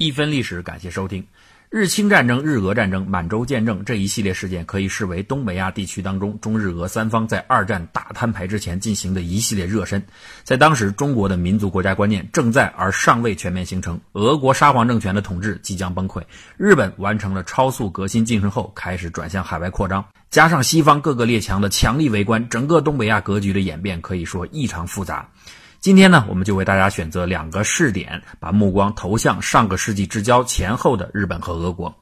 一分历史，感谢收听。日清战争、日俄战争、满洲见证这一系列事件，可以视为东北亚地区当中中日俄三方在二战大摊牌之前进行的一系列热身。在当时，中国的民族国家观念正在而尚未全面形成，俄国沙皇政权的统治即将崩溃，日本完成了超速革新进程后，开始转向海外扩张，加上西方各个列强的强力围观，整个东北亚格局的演变可以说异常复杂。今天呢，我们就为大家选择两个试点，把目光投向上个世纪之交前后的日本和俄国。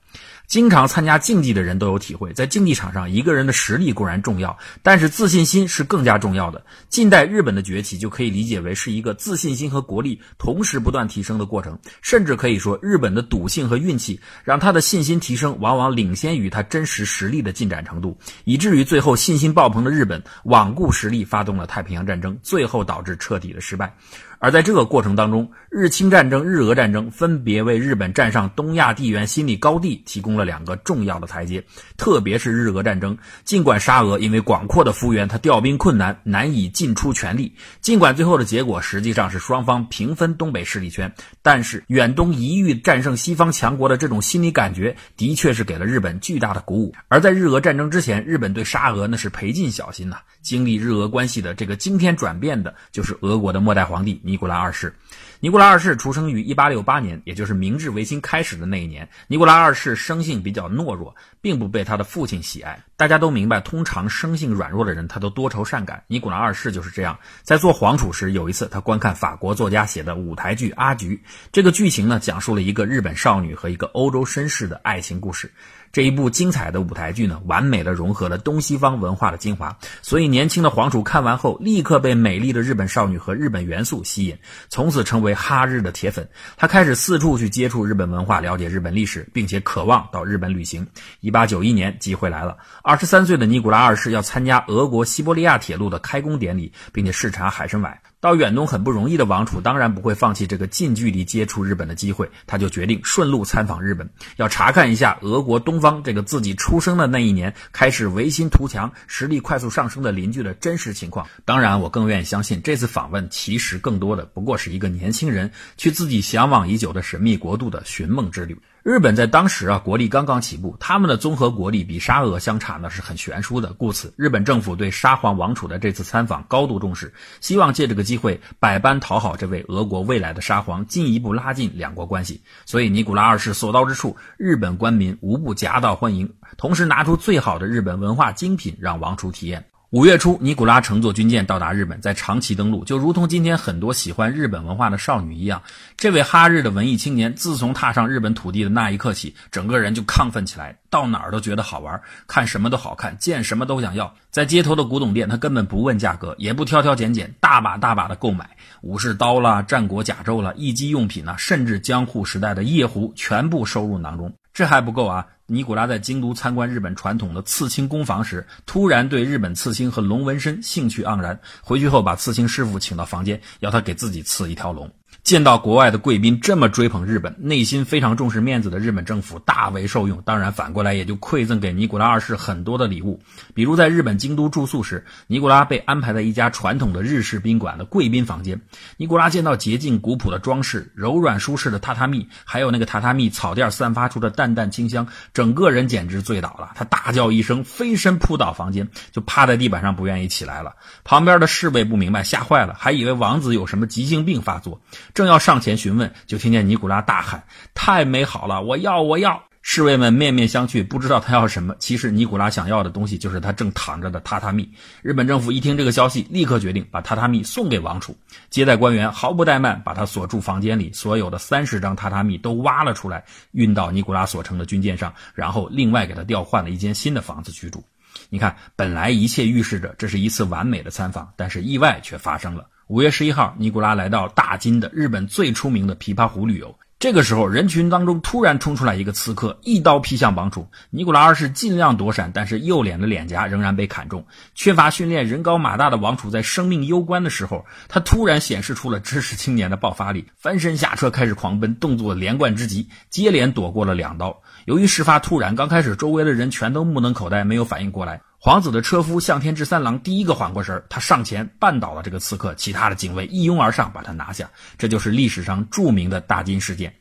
经常参加竞技的人都有体会，在竞技场上，一个人的实力固然重要，但是自信心是更加重要的。近代日本的崛起就可以理解为是一个自信心和国力同时不断提升的过程，甚至可以说，日本的赌性和运气让他的信心提升往往领先于他真实实力的进展程度，以至于最后信心爆棚的日本罔顾实力发动了太平洋战争，最后导致彻底的失败。而在这个过程当中，日清战争、日俄战争分别为日本站上东亚地缘心理高地提供了两个重要的台阶。特别是日俄战争，尽管沙俄因为广阔的幅员，他调兵困难，难以尽出全力；尽管最后的结果实际上是双方平分东北势力圈，但是远东一遇战胜西方强国的这种心理感觉，的确是给了日本巨大的鼓舞。而在日俄战争之前，日本对沙俄那是赔尽小心呐。经历日俄关系的这个惊天转变的，就是俄国的末代皇帝尼古拉二世。尼古拉二世出生于1868年，也就是明治维新开始的那一年。尼古拉二世生性比较懦弱，并不被他的父亲喜爱。大家都明白，通常生性软弱的人，他都多愁善感。尼古拉二世就是这样。在做皇储时，有一次他观看法国作家写的舞台剧《阿菊》，这个剧情呢，讲述了一个日本少女和一个欧洲绅士的爱情故事。这一部精彩的舞台剧呢，完美的融合了东西方文化的精华，所以年轻的皇储看完后，立刻被美丽的日本少女和日本元素吸引，从此成为哈日的铁粉。他开始四处去接触日本文化，了解日本历史，并且渴望到日本旅行。一八九一年，机会来了，二十三岁的尼古拉二世要参加俄国西伯利亚铁路的开工典礼，并且视察海参崴。到远东很不容易的王储，当然不会放弃这个近距离接触日本的机会，他就决定顺路参访日本，要查看一下俄国东方这个自己出生的那一年开始维新图强、实力快速上升的邻居的真实情况。当然，我更愿意相信，这次访问其实更多的不过是一个年轻人去自己向往已久的神秘国度的寻梦之旅。日本在当时啊，国力刚刚起步，他们的综合国力比沙俄相差那是很悬殊的。故此，日本政府对沙皇王储的这次参访高度重视，希望借这个机会百般讨好这位俄国未来的沙皇，进一步拉近两国关系。所以，尼古拉二世所到之处，日本官民无不夹道欢迎，同时拿出最好的日本文化精品让王储体验。五月初，尼古拉乘坐军舰到达日本，在长崎登陆，就如同今天很多喜欢日本文化的少女一样。这位哈日的文艺青年，自从踏上日本土地的那一刻起，整个人就亢奋起来，到哪儿都觉得好玩，看什么都好看，见什么都想要。在街头的古董店，他根本不问价格，也不挑挑拣拣，大把大把的购买武士刀啦、战国甲胄啦、艺伎用品呐，甚至江户时代的夜壶，全部收入囊中。这还不够啊！尼古拉在京都参观日本传统的刺青工坊时，突然对日本刺青和龙纹身兴趣盎然。回去后，把刺青师傅请到房间，要他给自己刺一条龙。见到国外的贵宾这么追捧日本，内心非常重视面子的日本政府大为受用。当然，反过来也就馈赠给尼古拉二世很多的礼物。比如在日本京都住宿时，尼古拉被安排在一家传统的日式宾馆的贵宾房间。尼古拉见到洁净古朴的装饰、柔软舒适的榻榻米，还有那个榻榻米草垫散发出的淡淡清香，整个人简直醉倒了。他大叫一声，飞身扑倒房间，就趴在地板上不愿意起来了。旁边的侍卫不明白，吓坏了，还以为王子有什么急性病发作。正要上前询问，就听见尼古拉大喊：“太美好了！我要，我要！”侍卫们面面相觑，不知道他要什么。其实尼古拉想要的东西就是他正躺着的榻榻米。日本政府一听这个消息，立刻决定把榻榻米送给王储。接待官员毫不怠慢，把他锁住房间里，所有的三十张榻榻米都挖了出来，运到尼古拉所乘的军舰上，然后另外给他调换了一间新的房子居住。你看，本来一切预示着这是一次完美的参访，但是意外却发生了。五月十一号，尼古拉来到大金的日本最出名的琵琶湖旅游。这个时候，人群当中突然冲出来一个刺客，一刀劈向王储。尼古拉二世尽量躲闪，但是右脸的脸颊仍然被砍中。缺乏训练、人高马大的王储在生命攸关的时候，他突然显示出了知识青年的爆发力，翻身下车开始狂奔，动作连贯之极，接连躲过了两刀。由于事发突然，刚开始周围的人全都目瞪口呆，没有反应过来。皇子的车夫向天治三郎第一个缓过神他上前绊倒了这个刺客，其他的警卫一拥而上把他拿下。这就是历史上著名的大金事件。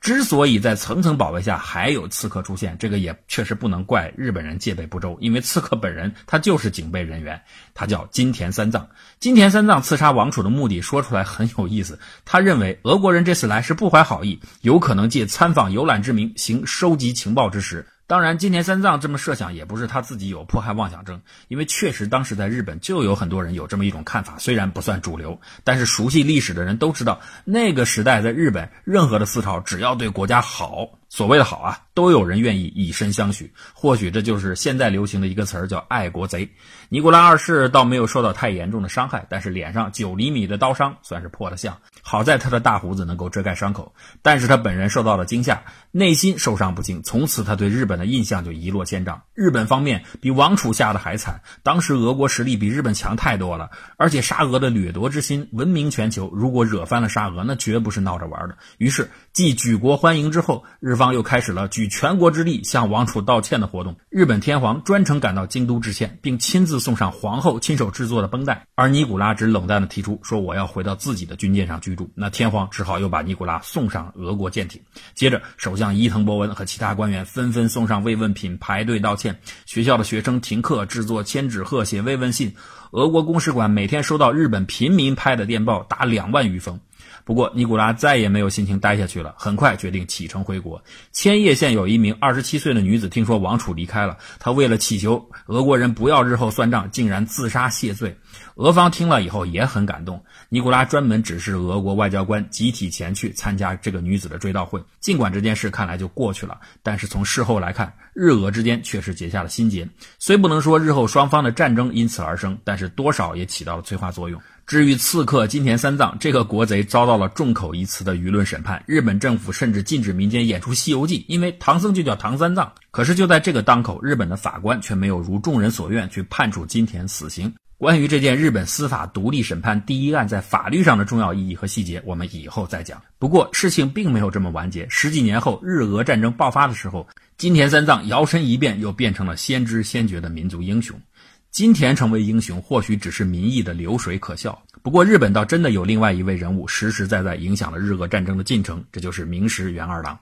之所以在层层保卫下还有刺客出现，这个也确实不能怪日本人戒备不周，因为刺客本人他就是警备人员，他叫金田三藏。金田三藏刺杀王储的目的说出来很有意思，他认为俄国人这次来是不怀好意，有可能借参访游览之名行收集情报之实。当然，金田三藏这么设想也不是他自己有迫害妄想症，因为确实当时在日本就有很多人有这么一种看法，虽然不算主流，但是熟悉历史的人都知道，那个时代在日本，任何的思潮只要对国家好。所谓的好啊，都有人愿意以身相许。或许这就是现在流行的一个词儿，叫爱国贼。尼古拉二世倒没有受到太严重的伤害，但是脸上九厘米的刀伤算是破了相。好在他的大胡子能够遮盖伤口，但是他本人受到了惊吓，内心受伤不轻。从此他对日本的印象就一落千丈。日本方面比王储吓得还惨，当时俄国实力比日本强太多了，而且沙俄的掠夺之心闻名全球。如果惹翻了沙俄，那绝不是闹着玩的。于是，继举国欢迎之后，日。方又开始了举全国之力向王储道歉的活动。日本天皇专程赶到京都致歉，并亲自送上皇后亲手制作的绷带。而尼古拉只冷淡地提出说：“我要回到自己的军舰上居。”那天皇只好又把尼古拉送上俄国舰艇。接着，首相伊藤博文和其他官员纷纷送上慰问品，排队道歉。学校的学生停课，制作千纸鹤，写慰问信。俄国公使馆每天收到日本平民拍的电报达两万余封。不过，尼古拉再也没有心情待下去了，很快决定启程回国。千叶县有一名二十七岁的女子，听说王储离开了，她为了祈求俄国人不要日后算账，竟然自杀谢罪。俄方听了以后也很感动，尼古拉专门指示俄国外交官集体前去参加这个女子的追悼会。尽管这件事看来就过去了，但是从事后来看，日俄之间确实结下了心结。虽不能说日后双方的战争因此而生，但是多少也起到了催化作用。至于刺客金田三藏这个国贼，遭到了众口一词的舆论审判。日本政府甚至禁止民间演出《西游记》，因为唐僧就叫唐三藏。可是就在这个当口，日本的法官却没有如众人所愿去判处金田死刑。关于这件日本司法独立审判第一案在法律上的重要意义和细节，我们以后再讲。不过事情并没有这么完结。十几年后，日俄战争爆发的时候，金田三藏摇身一变，又变成了先知先觉的民族英雄。金田成为英雄，或许只是民意的流水可笑。不过，日本倒真的有另外一位人物，实实在在影响了日俄战争的进程，这就是明石元二郎。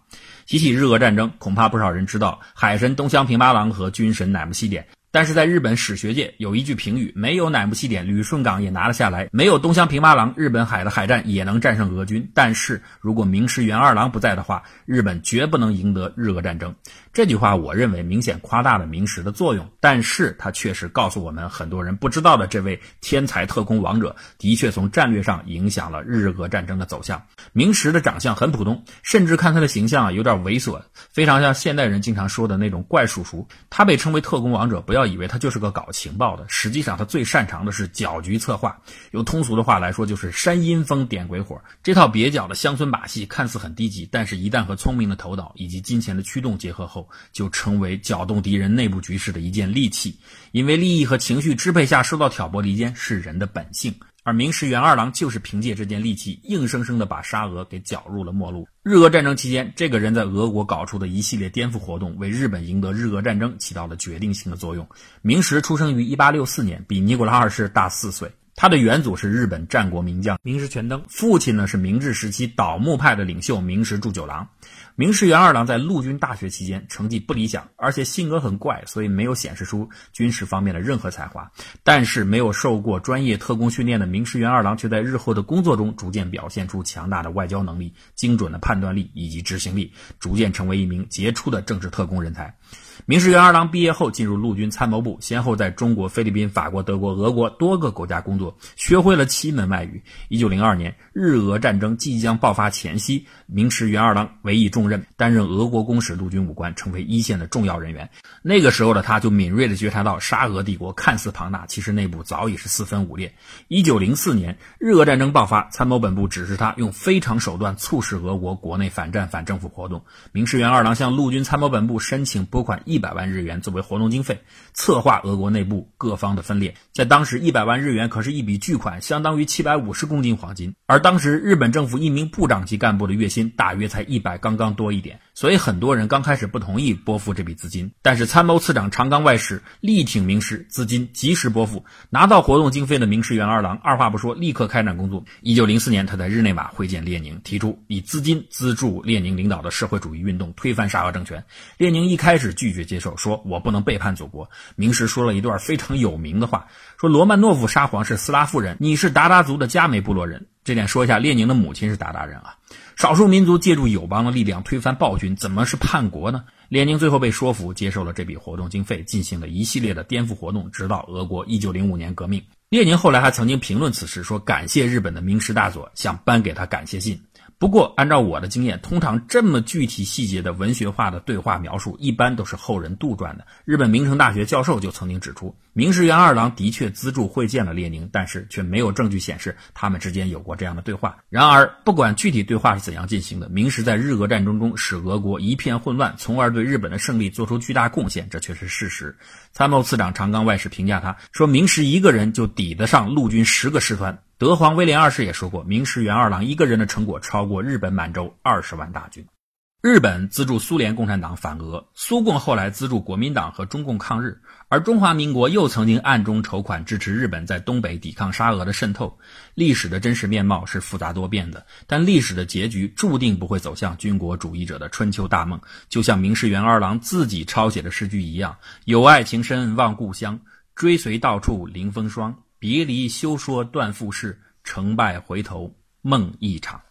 提起日俄战争，恐怕不少人知道海神东乡平八郎和军神乃木希典。但是在日本史学界有一句评语：没有乃木希典，旅顺港也拿了下来；没有东乡平八郎，日本海的海战也能战胜俄军。但是如果明石元二郎不在的话，日本绝不能赢得日俄战争。这句话我认为明显夸大了明石的作用，但是他确实告诉我们很多人不知道的，这位天才特工王者的确从战略上影响了日俄战争的走向。明石的长相很普通，甚至看他的形象啊有点猥琐，非常像现代人经常说的那种怪叔叔。他被称为特工王者，不要。以为他就是个搞情报的，实际上他最擅长的是搅局策划。用通俗的话来说，就是煽阴风点鬼火。这套蹩脚的乡村把戏看似很低级，但是一旦和聪明的头脑以及金钱的驱动结合后，就成为搅动敌人内部局势的一件利器。因为利益和情绪支配下受到挑拨离间是人的本性。而明石元二郎就是凭借这件利器，硬生生的把沙俄给搅入了末路。日俄战争期间，这个人在俄国搞出的一系列颠覆活动，为日本赢得日俄战争起到了决定性的作用。明石出生于1864年，比尼古拉二世大四岁。他的元祖是日本战国名将明石权登，父亲呢是明治时期倒幕派的领袖明石助九郎。明石元二郎在陆军大学期间成绩不理想，而且性格很怪，所以没有显示出军事方面的任何才华。但是没有受过专业特工训练的明石元二郎，却在日后的工作中逐渐表现出强大的外交能力、精准的判断力以及执行力，逐渐成为一名杰出的政治特工人才。明石元二郎毕业后进入陆军参谋部，先后在中国、菲律宾、法国、德国、俄国多个国家工作，学会了七门外语。一九零二年，日俄战争即将爆发前夕，明石元二郎委以重任，担任俄国公使陆军武官，成为一线的重要人员。那个时候的他，就敏锐地觉察到沙俄帝国看似庞大，其实内部早已是四分五裂。一九零四年，日俄战争爆发，参谋本部指示他用非常手段促使俄国国内反战反政府活动。明石元二郎向陆军参谋本部申请拨款一。一百万日元作为活动经费，策划俄国内部各方的分裂。在当时，一百万日元可是一笔巨款，相当于七百五十公斤黄金。而当时日本政府一名部长级干部的月薪大约才一百刚刚多一点，所以很多人刚开始不同意拨付这笔资金。但是参谋次长长冈外史力挺明师，资金及时拨付，拿到活动经费的明石元二郎二话不说，立刻开展工作。一九零四年，他在日内瓦会见列宁，提出以资金资助列宁领导的社会主义运动，推翻沙俄政权。列宁一开始拒绝接受，说我不能背叛祖国。明石说了一段非常有名的话，说罗曼诺夫沙皇是斯拉夫人，你是鞑靼族的加美部落人。这点说一下，列宁的母亲是鞑靼人啊。少数民族借助友邦的力量推翻暴君，怎么是叛国呢？列宁最后被说服，接受了这笔活动经费，进行了一系列的颠覆活动，直到俄国1905年革命。列宁后来还曾经评论此事，说感谢日本的名师大佐，想颁给他感谢信。不过，按照我的经验，通常这么具体细节的文学化的对话描述，一般都是后人杜撰的。日本明成大学教授就曾经指出，明石元二郎的确资助会见了列宁，但是却没有证据显示他们之间有过这样的对话。然而，不管具体对话是怎样进行的，明石在日俄战争中使俄国一片混乱，从而对日本的胜利做出巨大贡献，这却是事实。参谋次长长冈外史评价他说：“明石一个人就抵得上陆军十个师团。”德皇威廉二世也说过，明石元二郎一个人的成果超过日本满洲二十万大军。日本资助苏联共产党反俄，苏共后来资助国民党和中共抗日，而中华民国又曾经暗中筹款支持日本在东北抵抗沙俄的渗透。历史的真实面貌是复杂多变的，但历史的结局注定不会走向军国主义者的春秋大梦。就像明石元二郎自己抄写的诗句一样：“有爱情深望故乡，追随到处临风霜。”别离休说断复事，成败回头梦一场。